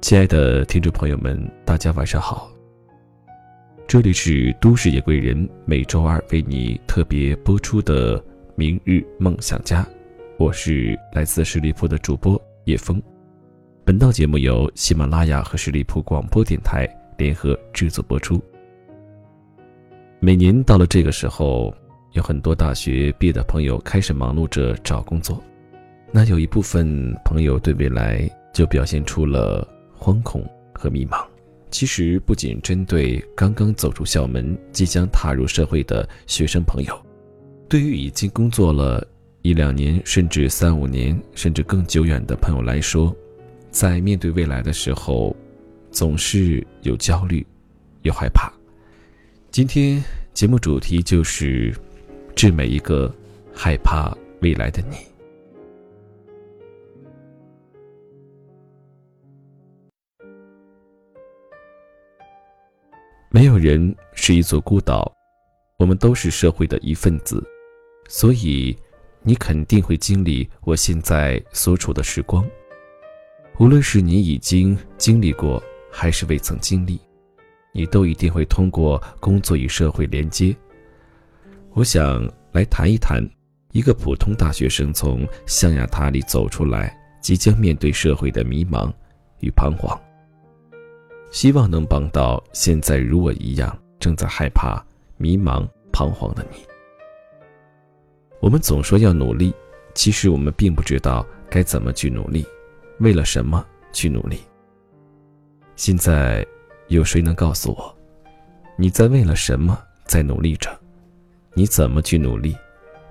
亲爱的听众朋友们，大家晚上好。这里是都市夜归人每周二为你特别播出的《明日梦想家》，我是来自十里铺的主播叶峰。本档节目由喜马拉雅和十里铺广播电台联合制作播出。每年到了这个时候，有很多大学毕业的朋友开始忙碌着找工作，那有一部分朋友对未来就表现出了。惶恐和迷茫，其实不仅针对刚刚走出校门、即将踏入社会的学生朋友，对于已经工作了一两年，甚至三五年，甚至更久远的朋友来说，在面对未来的时候，总是有焦虑，有害怕。今天节目主题就是致每一个害怕未来的你。没有人是一座孤岛，我们都是社会的一份子，所以你肯定会经历我现在所处的时光。无论是你已经经历过，还是未曾经历，你都一定会通过工作与社会连接。我想来谈一谈一个普通大学生从象牙塔里走出来，即将面对社会的迷茫与彷徨。希望能帮到现在如我一样正在害怕、迷茫、彷徨的你。我们总说要努力，其实我们并不知道该怎么去努力，为了什么去努力。现在，有谁能告诉我，你在为了什么在努力着？你怎么去努力？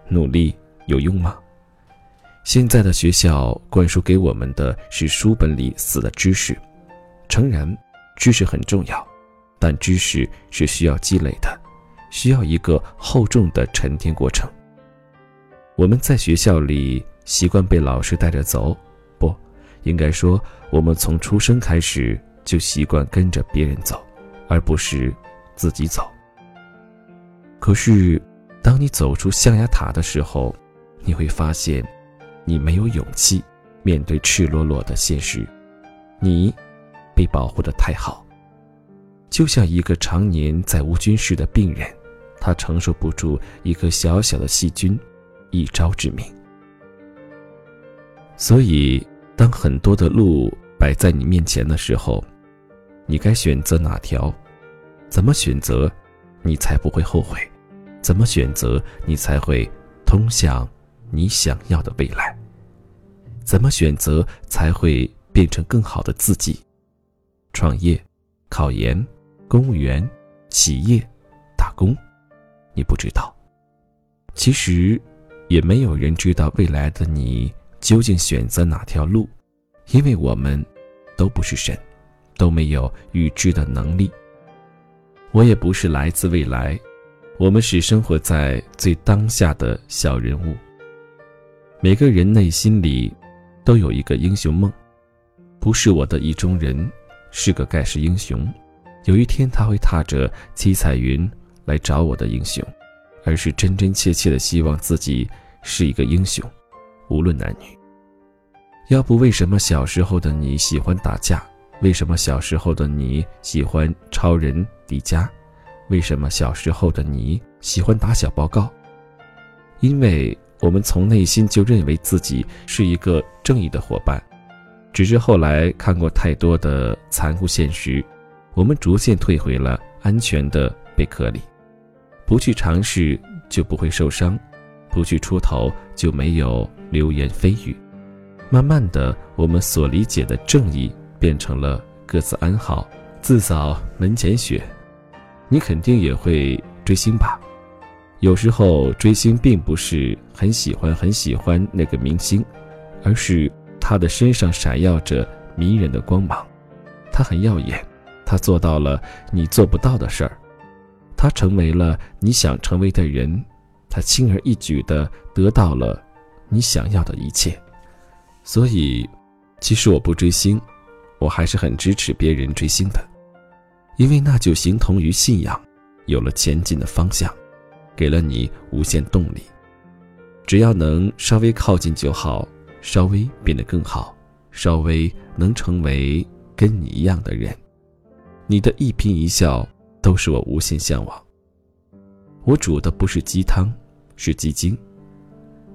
努力有用吗？现在的学校灌输给我们的是书本里死的知识，诚然。知识很重要，但知识是需要积累的，需要一个厚重的沉淀过程。我们在学校里习惯被老师带着走，不，应该说我们从出生开始就习惯跟着别人走，而不是自己走。可是，当你走出象牙塔的时候，你会发现，你没有勇气面对赤裸裸的现实，你。被保护的太好，就像一个常年在无菌室的病人，他承受不住一个小小的细菌，一招致命。所以，当很多的路摆在你面前的时候，你该选择哪条？怎么选择，你才不会后悔？怎么选择，你才会通向你想要的未来？怎么选择，才会变成更好的自己？创业、考研、公务员、企业、打工，你不知道。其实，也没有人知道未来的你究竟选择哪条路，因为我们都不是神，都没有预知的能力。我也不是来自未来，我们是生活在最当下的小人物。每个人内心里都有一个英雄梦，不是我的意中人。是个盖世英雄，有一天他会踏着七彩云来找我的英雄，而是真真切切的希望自己是一个英雄，无论男女。要不为什么小时候的你喜欢打架？为什么小时候的你喜欢超人迪迦？为什么小时候的你喜欢打小报告？因为我们从内心就认为自己是一个正义的伙伴。只是后来看过太多的残酷现实，我们逐渐退回了安全的贝壳里，不去尝试就不会受伤，不去出头就没有流言蜚语。慢慢的，我们所理解的正义变成了各自安好，自扫门前雪。你肯定也会追星吧？有时候追星并不是很喜欢很喜欢那个明星，而是。他的身上闪耀着迷人的光芒，他很耀眼，他做到了你做不到的事儿，他成为了你想成为的人，他轻而易举地得到了你想要的一切。所以，其实我不追星，我还是很支持别人追星的，因为那就形同于信仰，有了前进的方向。给了你无限动力。只要能稍微靠近就好，稍微变得更好，稍微能成为跟你一样的人。你的一颦一笑都是我无限向往。我煮的不是鸡汤，是鸡精。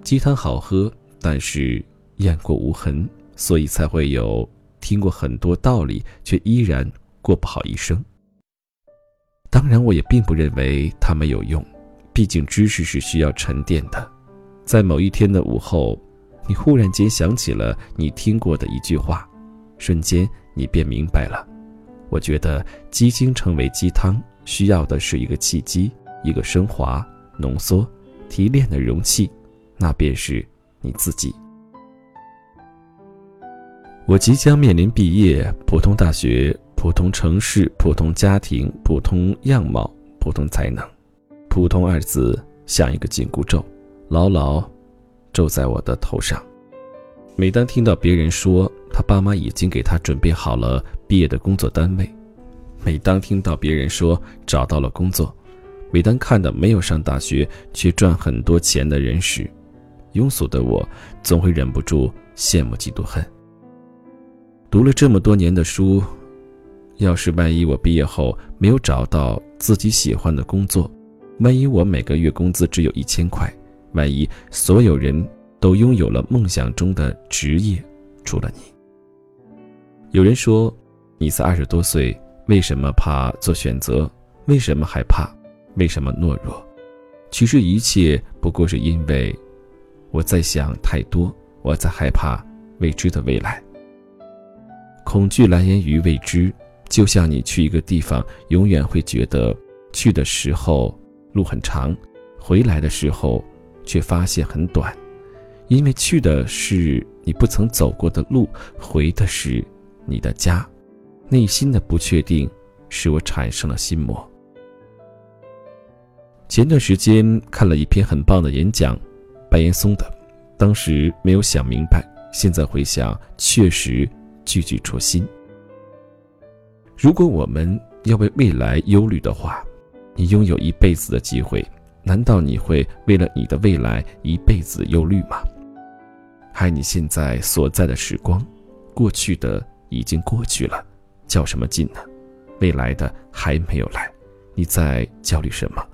鸡汤好喝，但是雁过无痕，所以才会有听过很多道理却依然过不好一生。当然，我也并不认为它没有用，毕竟知识是需要沉淀的。在某一天的午后，你忽然间想起了你听过的一句话，瞬间你便明白了。我觉得鸡精成为鸡汤，需要的是一个契机，一个升华、浓缩、提炼的容器，那便是你自己。我即将面临毕业，普通大学、普通城市、普通家庭、普通样貌、普通才能，普通二字像一个紧箍咒。牢牢咒在我的头上。每当听到别人说他爸妈已经给他准备好了毕业的工作单位，每当听到别人说找到了工作，每当看到没有上大学却赚很多钱的人时，庸俗的我总会忍不住羡慕嫉妒恨。读了这么多年的书，要是万一我毕业后没有找到自己喜欢的工作，万一我每个月工资只有一千块。万一所有人都拥有了梦想中的职业，除了你。有人说，你才二十多岁，为什么怕做选择？为什么害怕？为什么懦弱？其实一切不过是因为我在想太多，我在害怕未知的未来。恐惧来源于未知，就像你去一个地方，永远会觉得去的时候路很长，回来的时候。却发现很短，因为去的是你不曾走过的路，回的是你的家。内心的不确定使我产生了心魔。前段时间看了一篇很棒的演讲，白岩松的，当时没有想明白，现在回想确实句句戳心。如果我们要为未来忧虑的话，你拥有一辈子的机会。难道你会为了你的未来一辈子忧虑吗？害你现在所在的时光，过去的已经过去了，较什么劲呢？未来的还没有来，你在焦虑什么？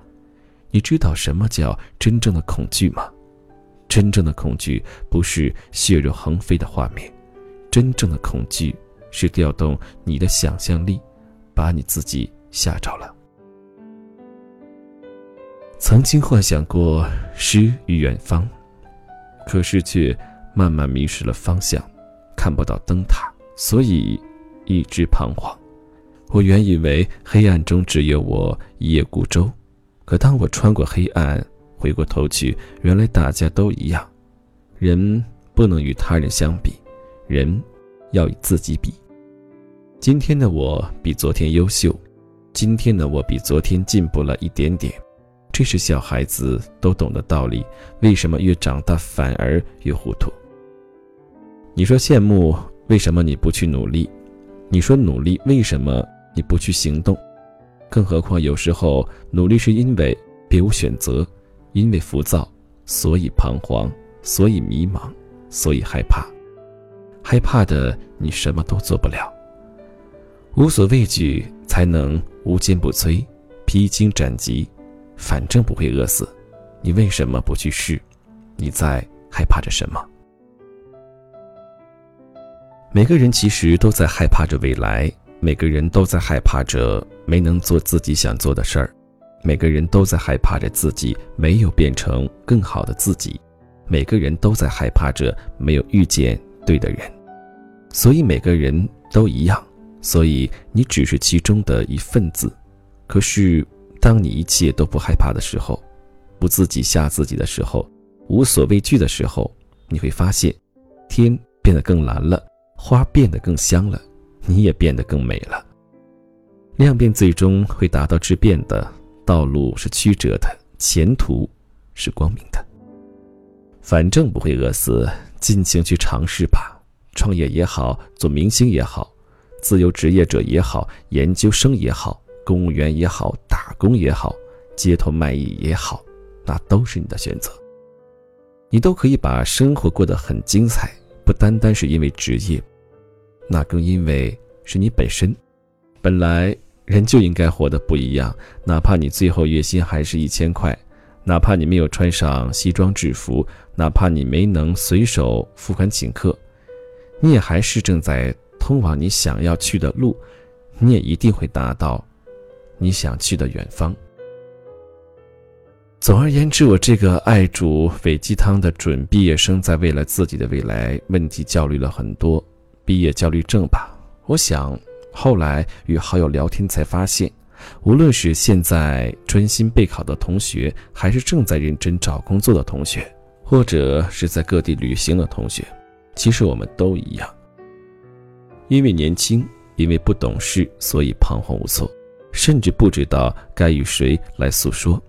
你知道什么叫真正的恐惧吗？真正的恐惧不是血肉横飞的画面，真正的恐惧是调动你的想象力，把你自己吓着了。曾经幻想过诗与远方，可是却慢慢迷失了方向，看不到灯塔，所以一直彷徨。我原以为黑暗中只有我一叶孤舟，可当我穿过黑暗，回过头去，原来大家都一样。人不能与他人相比，人要与自己比。今天的我比昨天优秀，今天的我比昨天进步了一点点。这是小孩子都懂的道理，为什么越长大反而越糊涂？你说羡慕，为什么你不去努力？你说努力，为什么你不去行动？更何况有时候努力是因为别无选择，因为浮躁，所以彷徨，所以迷茫，所以害怕。害怕的你什么都做不了。无所畏惧，才能无坚不摧，披荆斩棘。反正不会饿死，你为什么不去试？你在害怕着什么？每个人其实都在害怕着未来，每个人都在害怕着没能做自己想做的事儿，每个人都在害怕着自己没有变成更好的自己，每个人都在害怕着没有遇见对的人，所以每个人都一样，所以你只是其中的一份子，可是。当你一切都不害怕的时候，不自己吓自己的时候，无所畏惧的时候，你会发现，天变得更蓝了，花变得更香了，你也变得更美了。量变最终会达到质变的，道路是曲折的，前途是光明的。反正不会饿死，尽情去尝试吧。创业也好，做明星也好，自由职业者也好，研究生也好。公务员也好，打工也好，街头卖艺也好，那都是你的选择。你都可以把生活过得很精彩，不单单是因为职业，那更因为是你本身。本来人就应该活得不一样，哪怕你最后月薪还是一千块，哪怕你没有穿上西装制服，哪怕你没能随手付款请客，你也还是正在通往你想要去的路，你也一定会达到你想去的远方。总而言之，我这个爱煮伪鸡汤的准毕业生，在为了自己的未来问题焦虑了很多，毕业焦虑症吧。我想，后来与好友聊天才发现，无论是现在专心备考的同学，还是正在认真找工作的同学，或者是在各地旅行的同学，其实我们都一样。因为年轻，因为不懂事，所以彷徨无措，甚至不知道该与谁来诉说。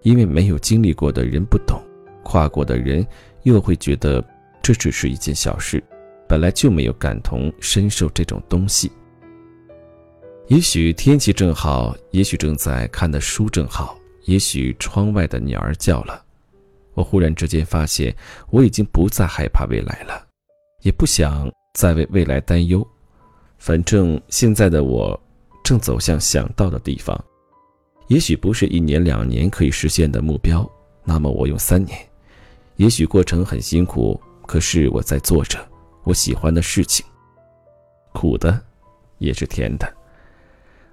因为没有经历过的人不懂，跨过的人又会觉得这只是一件小事，本来就没有感同身受这种东西。也许天气正好，也许正在看的书正好，也许窗外的鸟儿叫了，我忽然之间发现，我已经不再害怕未来了，也不想再为未来担忧，反正现在的我正走向想到的地方。也许不是一年两年可以实现的目标，那么我用三年。也许过程很辛苦，可是我在做着我喜欢的事情。苦的，也是甜的。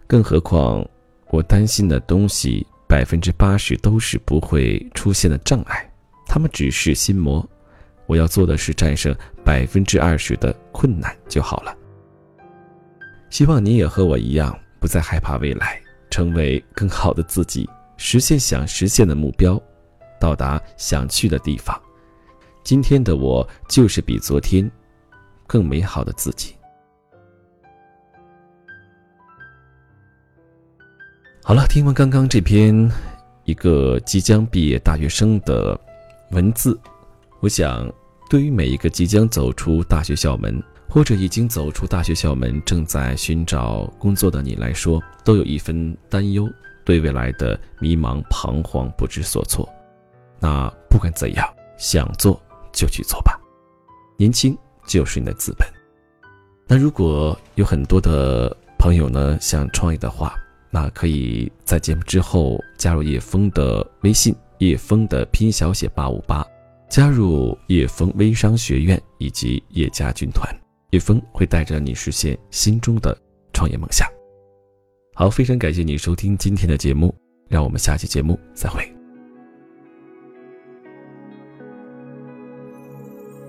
更何况，我担心的东西百分之八十都是不会出现的障碍，他们只是心魔。我要做的是战胜百分之二十的困难就好了。希望你也和我一样，不再害怕未来。成为更好的自己，实现想实现的目标，到达想去的地方。今天的我就是比昨天更美好的自己。好了，听完刚刚这篇一个即将毕业大学生的文字，我想，对于每一个即将走出大学校门。或者已经走出大学校门，正在寻找工作的你来说，都有一份担忧，对未来的迷茫、彷徨、不知所措。那不管怎样，想做就去做吧，年轻就是你的资本。那如果有很多的朋友呢想创业的话，那可以在节目之后加入叶峰的微信，叶峰的拼音小写八五八，加入叶峰微商学院以及叶家军团。叶峰会带着你实现心中的创业梦想。好，非常感谢你收听今天的节目，让我们下期节目再会。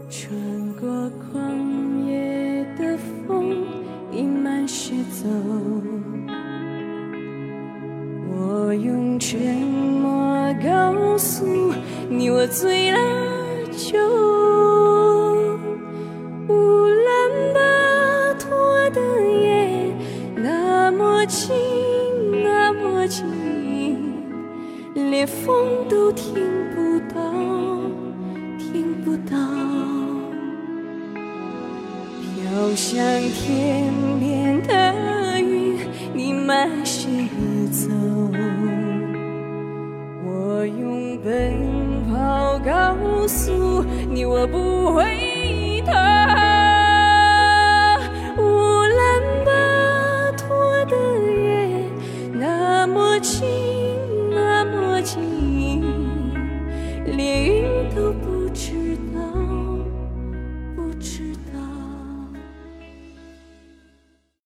穿过旷野的风，溢满雪走，我用沉默告诉你，我醉了诉你，我不会